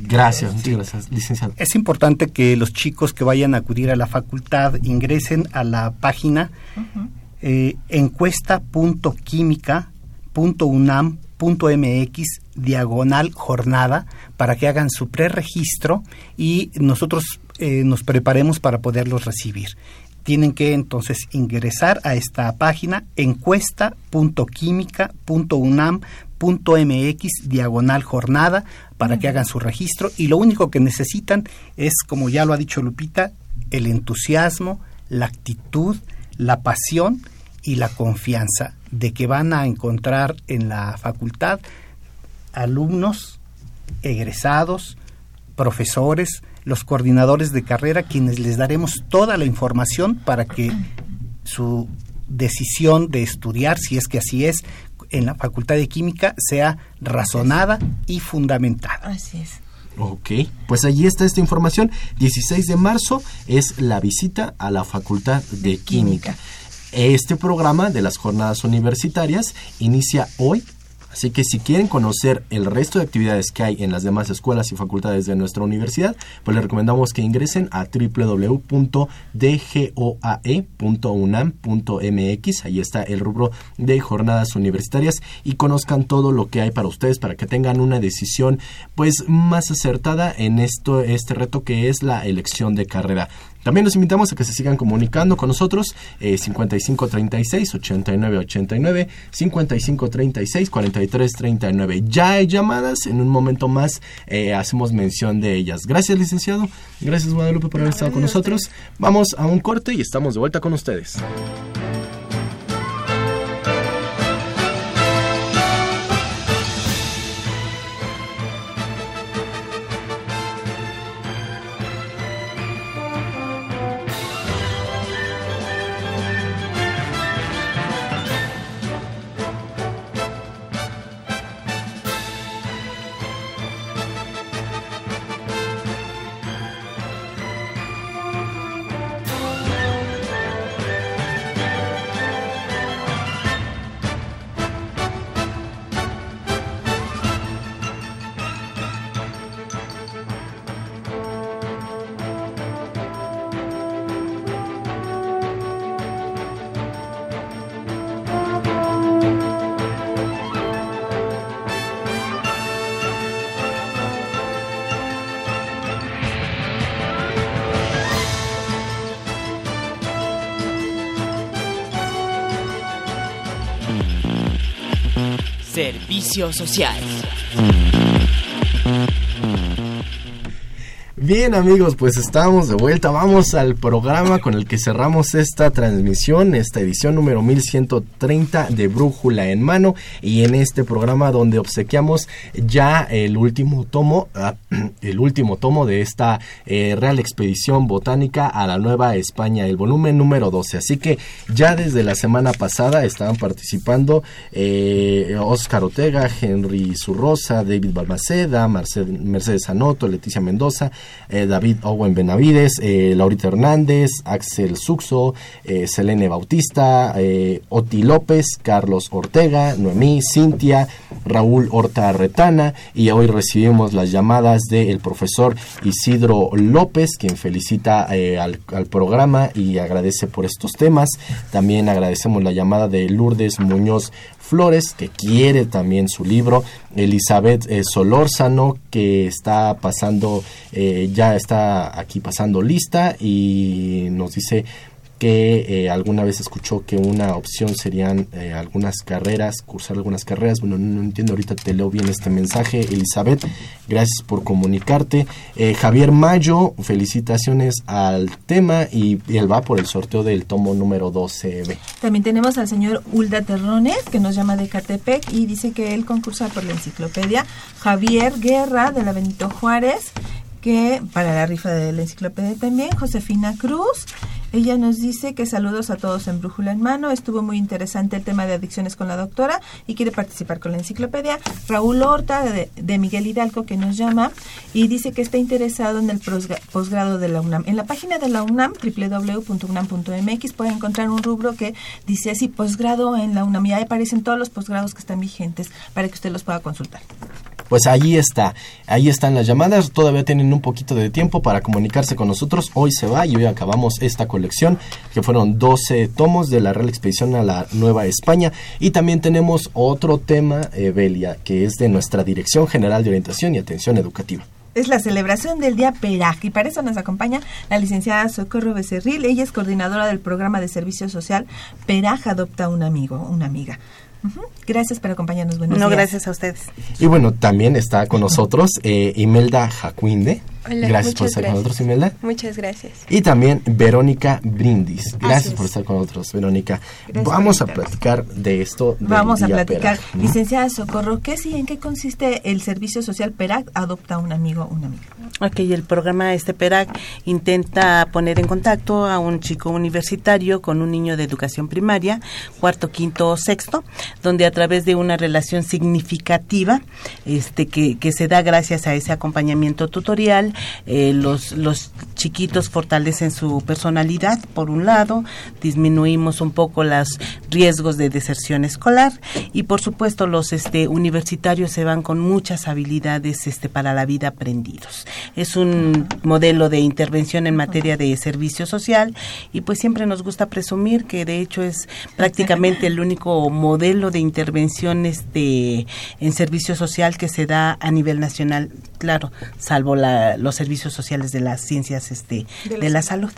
Gracias, gracias, licenciado. Es importante que los chicos que vayan a acudir a la facultad ingresen a la página eh, encuesta.química.unam.com mx diagonal jornada para que hagan su preregistro y nosotros eh, nos preparemos para poderlos recibir. Tienen que entonces ingresar a esta página encuesta.química.unam.mx diagonal jornada para que hagan su registro y lo único que necesitan es, como ya lo ha dicho Lupita, el entusiasmo, la actitud, la pasión y la confianza de que van a encontrar en la facultad alumnos, egresados, profesores, los coordinadores de carrera, quienes les daremos toda la información para que su decisión de estudiar, si es que así es, en la Facultad de Química sea razonada y fundamentada. Así es. Ok, pues allí está esta información. 16 de marzo es la visita a la Facultad de, Química. Este programa de las jornadas universitarias inicia hoy Así que si quieren conocer el resto de actividades que hay en las demás escuelas y facultades de nuestra universidad, pues les recomendamos que ingresen a www.dgoae.unam.mx. Ahí está el rubro de jornadas universitarias y conozcan todo lo que hay para ustedes para que tengan una decisión pues más acertada en esto este reto que es la elección de carrera. También los invitamos a que se sigan comunicando con nosotros eh, 5536 8989 5536 4339. Ya hay llamadas, en un momento más eh, hacemos mención de ellas. Gracias, licenciado. Gracias, Guadalupe, por haber estado con nosotros. Vamos a un corte y estamos de vuelta con ustedes. Servicio social. Bien amigos, pues estamos de vuelta. Vamos al programa con el que cerramos esta transmisión, esta edición número 1130 de Brújula en Mano. Y en este programa donde obsequiamos ya el último tomo, ah, el último tomo de esta eh, Real Expedición Botánica a la Nueva España, el volumen número 12. Así que ya desde la semana pasada estaban participando eh, Oscar Ortega, Henry Zurrosa, David Balmaceda, Mercedes Anoto, Leticia Mendoza, eh, David Owen Benavides, eh, Laurita Hernández, Axel Suxo, eh, Selene Bautista, Oti López, Carlos Ortega, Noemí, Cintia, Raúl Horta Retana y hoy recibimos las llamadas del profesor Isidro López, quien felicita al, al programa y agradece por estos temas. También agradecemos la llamada de Lourdes Muñoz Flores, que quiere también su libro, Elizabeth eh, Solórzano, que está pasando, eh, ya está aquí pasando lista y nos dice que eh, alguna vez escuchó que una opción serían eh, algunas carreras, cursar algunas carreras. Bueno, no, entiendo, ahorita te leo bien este mensaje. Elizabeth, gracias por comunicarte. Eh, Javier Mayo, felicitaciones al tema y, él va por el sorteo del tomo número 12B. También tenemos al señor Ulda Terrones, que nos llama de Catepec y dice que él concursa por la enciclopedia. Javier Guerra, de la Benito Juárez, que para la rifa de la enciclopedia también. Josefina Cruz ella nos dice que saludos a todos en Brújula en Mano. Estuvo muy interesante el tema de adicciones con la doctora y quiere participar con la enciclopedia. Raúl Horta de, Miguel Hidalgo que nos llama y dice que está interesado en el posgrado de la UNAM. En la página de la UNAM, www.unam.mx, puede encontrar un rubro que dice así, posgrado en la UNAM. Y ahí aparecen todos los posgrados que están vigentes para que usted los pueda consultar pues ahí está, ahí están las llamadas, todavía tienen un poquito de tiempo para comunicarse con nosotros, hoy se va y hoy acabamos esta colección, que fueron 12 tomos de la Real Expedición a la Nueva España, y también tenemos otro tema, eh, Belia, que es de nuestra Dirección General de Orientación y Atención Educativa es la celebración del Día Peraj y para eso nos acompaña la licenciada Socorro Becerril. Ella es coordinadora del programa de servicio social Peraj Adopta un Amigo, una amiga. Gracias por acompañarnos. Buenos no, gracias a ustedes. Y bueno, también está con nosotros eh, Imelda Jacuinde. Gracias por estar con nosotros, Imelda. Muchas gracias. Y también Verónica Brindis. Gracias por estar con nosotros, Verónica. Vamos a platicar de esto. Vamos a platicar. Licenciada Socorro, ¿qué sí, en qué consiste el servicio social PERAC Adopta un amigo, una amiga? Ok, el programa este PERAC intenta poner en contacto a un chico universitario con un niño de educación primaria, cuarto, quinto o sexto, donde a través de una relación significativa, este que, que se da gracias a ese acompañamiento tutorial, eh, los, chiquitos fortalecen su personalidad, por un lado, disminuimos un poco los riesgos de deserción escolar y por supuesto los este, universitarios se van con muchas habilidades este, para la vida aprendidos. Es un modelo de intervención en materia de servicio social y pues siempre nos gusta presumir que de hecho es prácticamente el único modelo de intervención este, en servicio social que se da a nivel nacional, claro, salvo los servicios sociales de las ciencias este, de, la, salud.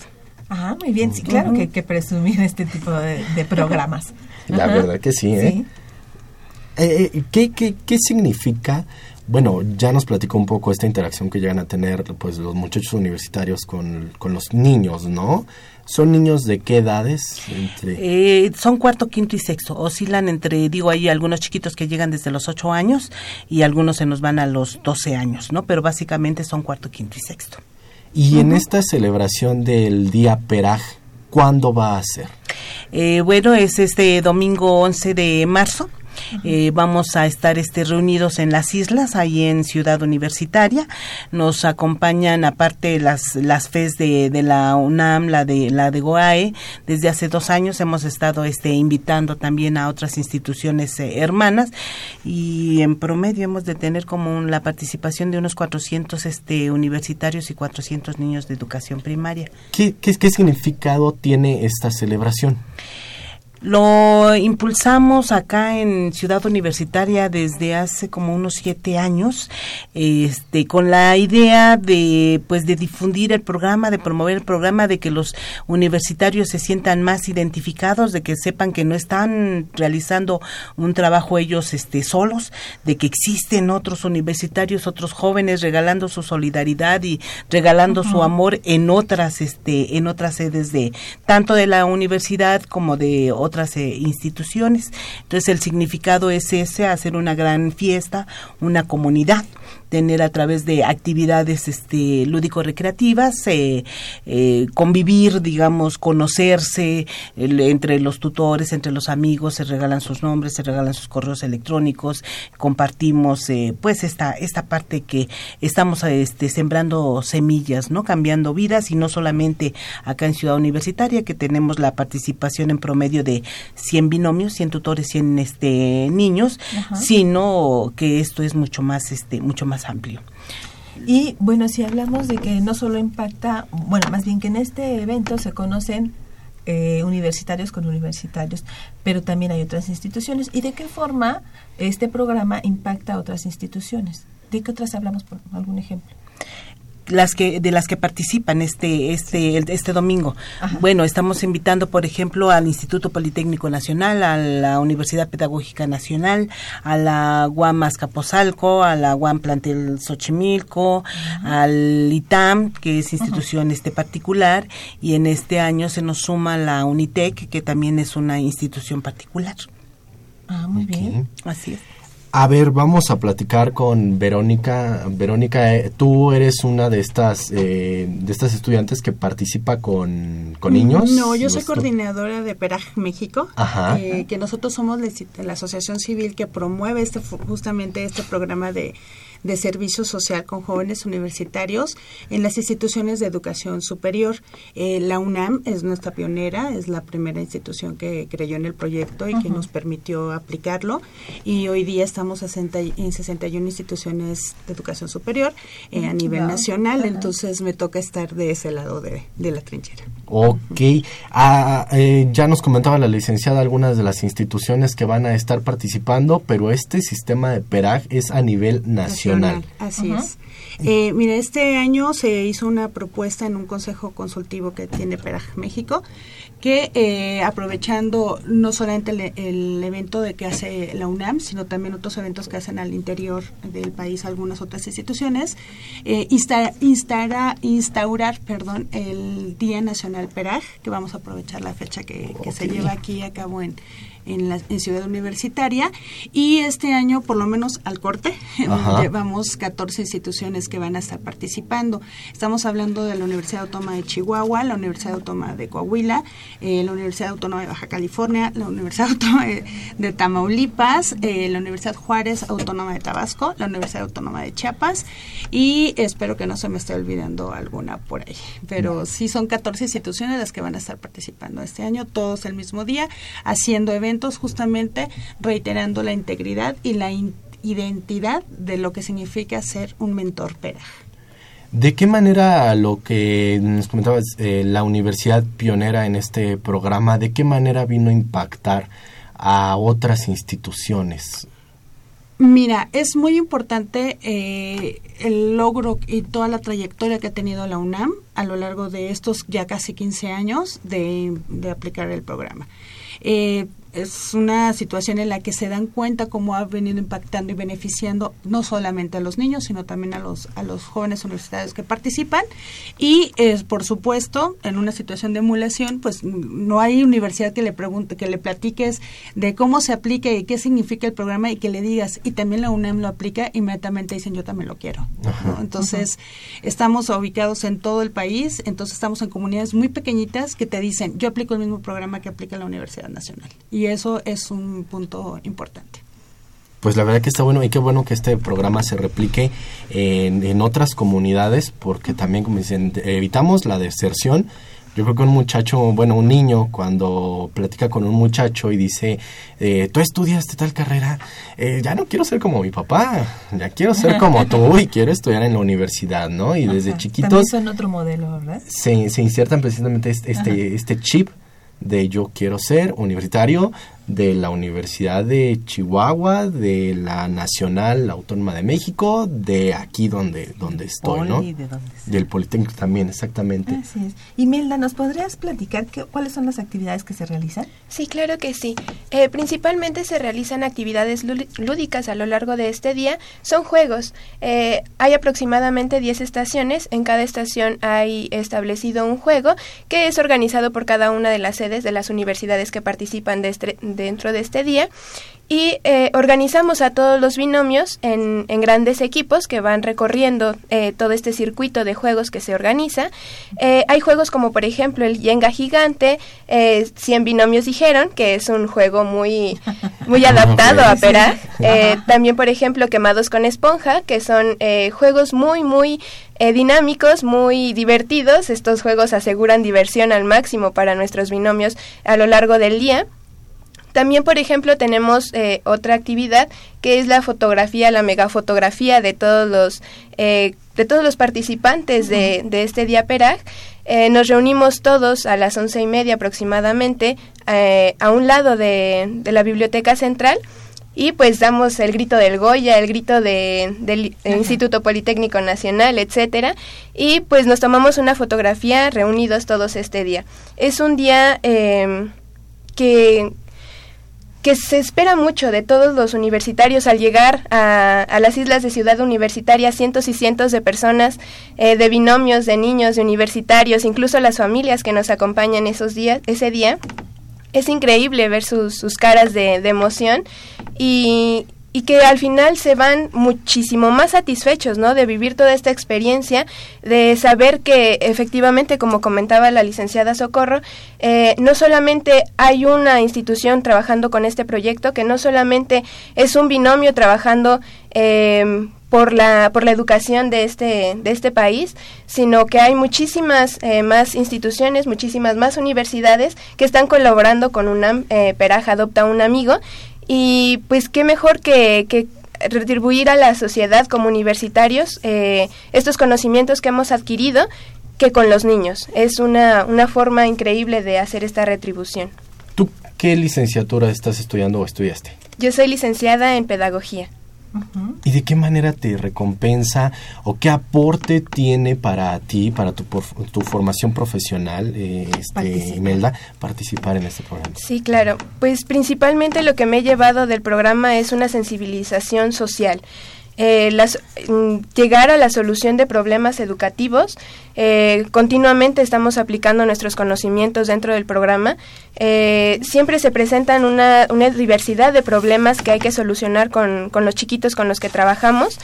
Ah, muy bien, sí, claro que hay que presumir este tipo de, programas. La verdad que sí, ¿eh? eh, eh ¿qué, qué, qué significa bueno, ya nos platicó un poco esta interacción que llegan a tener pues los muchachos universitarios con, con los niños, ¿no? ¿Son niños de qué edades? Eh, son cuarto, quinto y sexto. Oscilan entre, digo, hay algunos chiquitos que llegan desde los ocho años y algunos se nos van a los doce años, ¿no? Pero básicamente son cuarto, quinto y sexto. Y en esta celebración del Día Peraj, ¿cuándo va a ser? Eh, bueno, es este domingo 11 de marzo eh, vamos a estar este, reunidos en las islas, ahí en Ciudad Universitaria. Nos acompañan, aparte, las, las FES de, de la UNAM, la de, la de GOAE. Desde hace dos años hemos estado este, invitando también a otras instituciones eh, hermanas y en promedio hemos de tener como la participación de unos 400 este, universitarios y 400 niños de educación primaria. ¿Qué, qué, qué significado tiene esta celebración? Lo impulsamos acá en Ciudad Universitaria desde hace como unos siete años, este, con la idea de, pues, de difundir el programa, de promover el programa, de que los universitarios se sientan más identificados, de que sepan que no están realizando un trabajo ellos, este, solos, de que existen otros universitarios, otros jóvenes regalando su solidaridad y regalando su amor en otras, este, en otras sedes de tanto de la universidad como de otras otras eh, instituciones. Entonces el significado es ese, hacer una gran fiesta, una comunidad tener a través de actividades este, lúdico-recreativas, eh, eh, convivir, digamos, conocerse entre los tutores, entre los amigos, se regalan sus nombres, se regalan sus correos electrónicos, compartimos eh, pues esta, esta parte que estamos este, sembrando semillas, ¿no? Cambiando vidas y no solamente acá en Ciudad Universitaria que tenemos la participación en promedio de 100 binomios, 100 tutores, 100 este, niños, sino que esto es mucho más, este, mucho más amplio. Y bueno, si hablamos de que no solo impacta, bueno, más bien que en este evento se conocen eh, universitarios con universitarios, pero también hay otras instituciones. ¿Y de qué forma este programa impacta a otras instituciones? ¿De qué otras hablamos, por algún ejemplo? Las que de las que participan este este este domingo. Bueno, estamos invitando, por ejemplo, al Instituto Politécnico Nacional, a la Universidad Pedagógica Nacional, a la UAM Azcapotzalco, a la UAM Plantel Xochimilco, al ITAM, que es institución este particular, y en este año se nos suma la UNITEC, que también es una institución particular. Ah, muy bien. Así es. A ver, vamos a platicar con Verónica. Verónica, eh, tú eres una de estas eh, de estas estudiantes que participa con, con niños. No, yo soy coordinadora de PERAG México, eh, que nosotros somos la asociación civil que promueve este justamente este programa de de servicio social con jóvenes universitarios en las instituciones de educación superior. Eh, la UNAM es nuestra pionera, es la primera institución que creyó en el proyecto y que nos permitió aplicarlo. Y hoy día estamos en 61 instituciones de educación superior eh, a nivel nacional, entonces me toca estar de ese lado de, la trinchera. Ok, ah, eh, ya nos comentaba la licenciada algunas de las instituciones que van a estar participando, pero este sistema de PERAG es a nivel nacional. Así es. Eh, mira, este año se hizo una propuesta en un consejo consultivo que tiene PERAG México, que eh, aprovechando no solamente el, evento de que hace la UNAM, sino también otros eventos que hacen al interior del país algunas otras instituciones, eh, instaurar perdón, el Día Nacional PERAG, que vamos a aprovechar la fecha que, se lleva aquí a cabo en en, la, en Ciudad Universitaria y este año, por lo menos al corte, llevamos 14 instituciones que van a estar participando. Estamos hablando de la Universidad Autónoma de Chihuahua, la Universidad Autónoma de Coahuila, eh, la Universidad Autónoma de Baja California, la Universidad Autónoma de, Tamaulipas, eh, la Universidad Juárez Autónoma de Tabasco, la Universidad Autónoma de Chiapas y espero que no se me esté olvidando alguna por ahí. Pero sí son 14 instituciones las que van a estar participando este año, todos el mismo día, haciendo eventos justamente reiterando la integridad y la identidad de lo que significa ser un mentor PERA. ¿De qué manera lo que nos comentabas, eh, la universidad pionera en este programa, de qué manera vino a impactar a otras instituciones? Mira, es muy importante eh, el logro y toda la trayectoria que ha tenido la UNAM a lo largo de estos ya casi 15 años de, de aplicar el programa. Eh, es una situación en la que se dan cuenta cómo ha venido impactando y beneficiando no solamente a los niños, sino también a los, a los jóvenes universitarios que participan. Y, es por supuesto, en una situación de emulación, pues no hay universidad que le pregunte, que le platiques de cómo se aplica y qué significa el programa y que le digas, y también la UNAM lo aplica, inmediatamente dicen, yo también lo quiero. Entonces, estamos ubicados en todo el país, entonces estamos en comunidades muy pequeñitas que te dicen, yo aplico el mismo programa que aplica la Universidad Nacional. Y y eso es un punto importante. Pues la verdad que está bueno y qué bueno que este programa se replique en, otras comunidades porque también, como dicen, evitamos la deserción. Yo creo que un muchacho, bueno, un niño, cuando platica con un muchacho y dice, eh, tú estudiaste tal carrera, eh, ya no quiero ser como mi papá, ya quiero ser como tú y quiero estudiar en la universidad, ¿no? Y desde chiquitos... También son otro modelo, ¿verdad? Se, se insertan precisamente este, este, este chip de Yo Quiero Ser Universitario, de la Universidad de Chihuahua, de la Nacional Autónoma de México, de aquí donde, donde estoy, ¿no? ¿de? Del Politécnico también, exactamente. Así es. Y Milda, ¿nos podrías platicar qué, cuáles son las actividades que se realizan? Sí, claro que sí. Eh, principalmente se realizan actividades lú- lúdicas a lo largo de este día. Son juegos. Eh, hay aproximadamente 10 estaciones. En cada estación hay establecido un juego que es organizado por cada una de las sedes de las universidades que participan de este- dentro de este día. Y eh, organizamos a todos los binomios en, en grandes equipos que van recorriendo eh, todo este circuito de juegos que se organiza. Eh, hay juegos como por ejemplo el Yenga gigante, eh, 100 binomios dijeron, que es un juego muy, muy adaptado Ok. a Perag. Eh, también por ejemplo Quemados con esponja, que son eh, juegos muy, muy eh, dinámicos, muy divertidos. Estos juegos aseguran diversión al máximo para nuestros binomios a lo largo del día. También, por ejemplo, tenemos eh, otra actividad que es la fotografía, la megafotografía de todos los eh, de todos los participantes de, de este día Perag. Eh, nos reunimos todos a las once y media aproximadamente eh, a un lado de, de la biblioteca central y pues damos el grito del Goya, el grito de, del Instituto Politécnico Nacional, etcétera, y pues nos tomamos una fotografía reunidos todos este día. Es un día eh, que que se espera mucho de todos los universitarios al llegar a, a las islas de Ciudad Universitaria, cientos y cientos de personas, eh, de binomios, de niños, de universitarios, incluso las familias que nos acompañan esos días, ese día. Es increíble ver sus, sus caras de, de emoción y, y que al final se van muchísimo más satisfechos, ¿no? De vivir toda esta experiencia, de saber que efectivamente, como comentaba la licenciada Socorro, eh, no solamente hay una institución trabajando con este proyecto, que no solamente es un binomio trabajando eh, por la por la educación de este de este país sino que hay muchísimas eh, más instituciones muchísimas más universidades que están colaborando con UNAM eh, Peraj adopta un amigo y pues qué mejor que, que retribuir a la sociedad como universitarios eh, estos conocimientos que hemos adquirido que con los niños. Es una una forma increíble de hacer esta retribución. ¿Tú qué licenciatura estás estudiando o estudiaste? yo soy licenciada en pedagogía ¿Y de qué manera te recompensa o qué aporte tiene para ti, para tu, tu formación profesional, eh, este, Participar. Imelda, participar en este programa? Sí, claro. Pues principalmente lo que me he llevado del programa es una sensibilización social. Eh, mm, llegar a la solución de problemas educativos. Eh, continuamente estamos aplicando nuestros conocimientos dentro del programa. Eh, siempre se presentan una, una diversidad de problemas que hay que solucionar con, con los chiquitos con los que trabajamos.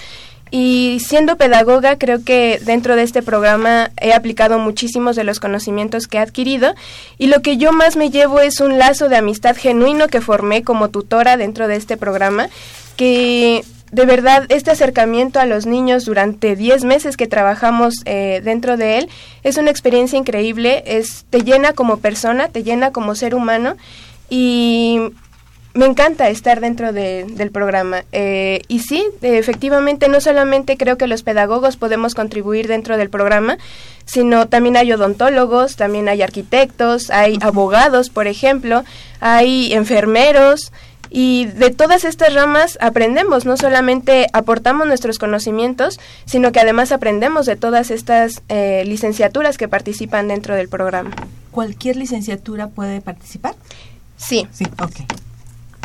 Y siendo pedagoga, creo que dentro de este programa he aplicado muchísimos de los conocimientos que he adquirido y lo que yo más me llevo es un lazo de amistad genuino que formé como tutora dentro de este programa, que de verdad este acercamiento a los niños durante 10 meses que trabajamos eh, dentro de él es una experiencia increíble, es, te llena como persona, te llena como ser humano y me encanta estar dentro de- del programa. Eh, y sí, efectivamente, no solamente creo que los pedagogos podemos contribuir dentro del programa, sino también hay odontólogos, también hay arquitectos, hay abogados, por ejemplo, hay enfermeros. Y de todas estas ramas aprendemos, no solamente aportamos nuestros conocimientos, sino que además aprendemos de todas estas eh, licenciaturas que participan dentro del programa. ¿Cualquier licenciatura puede participar? Sí. Sí, ok.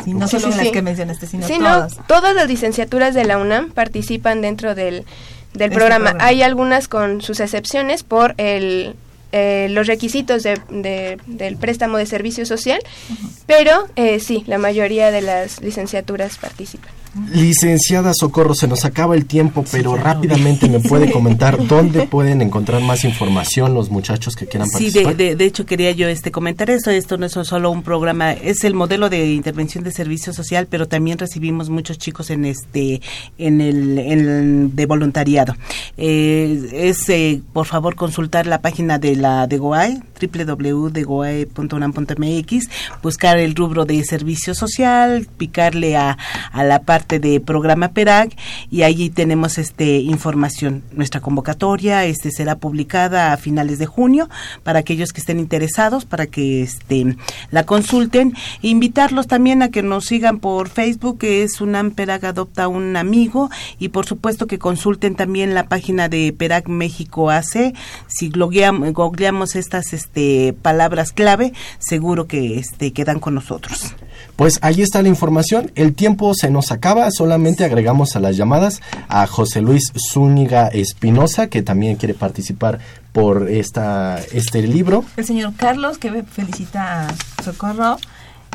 Sí, no Sí, solo sí, las sí. que mencionaste, sino Sí, no, todas. todas las licenciaturas de la UNAM participan dentro del, del Este programa. programa. Hay algunas con sus excepciones por el, eh, los requisitos de, de- del préstamo de servicio social, pero eh, sí, la mayoría de las licenciaturas participan. Licenciada Socorro, se nos acaba el tiempo, pero rápidamente me puede comentar dónde pueden encontrar más información los muchachos que quieran Sí, participar. de, de, de hecho quería yo este comentar eso. Esto no es solo un programa, es el modelo de intervención de servicio social, pero también recibimos muchos chicos en este, en el, en el- de voluntariado. Eh, es, eh, por favor, consultar la página de la de Goay www.degoae.unam.mx, buscar el rubro de servicio social, picarle a, a la parte de programa PERAG y allí tenemos este información. Nuestra convocatoria este será publicada a finales de junio para aquellos que estén interesados, para que este la consulten. Invitarlos también a que nos sigan por Facebook, que es UNAM PERAG Adopta un Amigo, y por supuesto que consulten también la página de PERAG México AC. Si googleamos estas este, palabras clave, seguro que este, quedan con nosotros. Pues ahí está la información. El tiempo se nos acaba. Solamente agregamos a las llamadas a José Luis Zúñiga Espinosa, que también quiere participar por esta, este libro. El señor Carlos, que felicita a Socorro.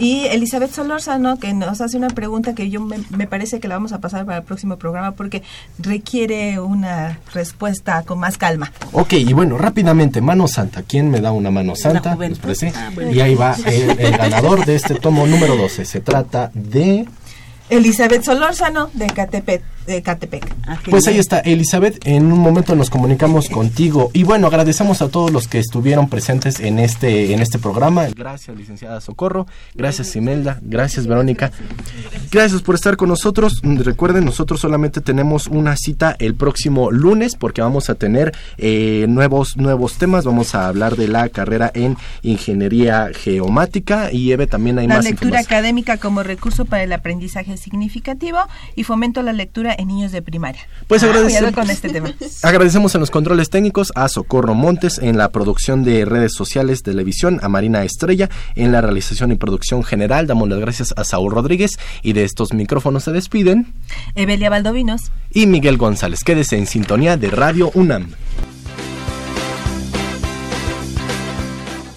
Y Elizabeth Solórzano, que nos hace una pregunta que yo me, parece que la vamos a pasar para el próximo programa porque requiere una respuesta con más calma. Ok, y bueno, rápidamente, mano santa. ¿Quién me da una mano santa? Ah, y ahí va el, el ganador de este tomo número 12. Se trata de... Elizabeth Solórzano de Catepec. De Catepec. Ah, pues ahí está, Elizabeth. En un momento nos comunicamos contigo. Y bueno, agradecemos a todos los que estuvieron presentes en este, en este programa. Gracias, licenciada Socorro. Gracias, Imelda. Gracias, Verónica. Gracias por estar con nosotros. Recuerden, nosotros solamente tenemos una cita el próximo lunes porque vamos a tener eh, nuevos, nuevos temas. Vamos a hablar de la carrera en ingeniería geomática. Y Eve también hay la más La lectura académica como recurso para el aprendizaje significativo y fomento la lectura en niños de primaria. Pues ah, agradecemos, con este tema. agradecemos en los controles técnicos a Socorro Montes en la producción de redes sociales, televisión, a Marina Estrella en la realización y producción general. Damos las gracias a Saúl Rodríguez y de estos micrófonos se despiden Evelia Valdovinos y Miguel González. Quédese en sintonía de Radio UNAM.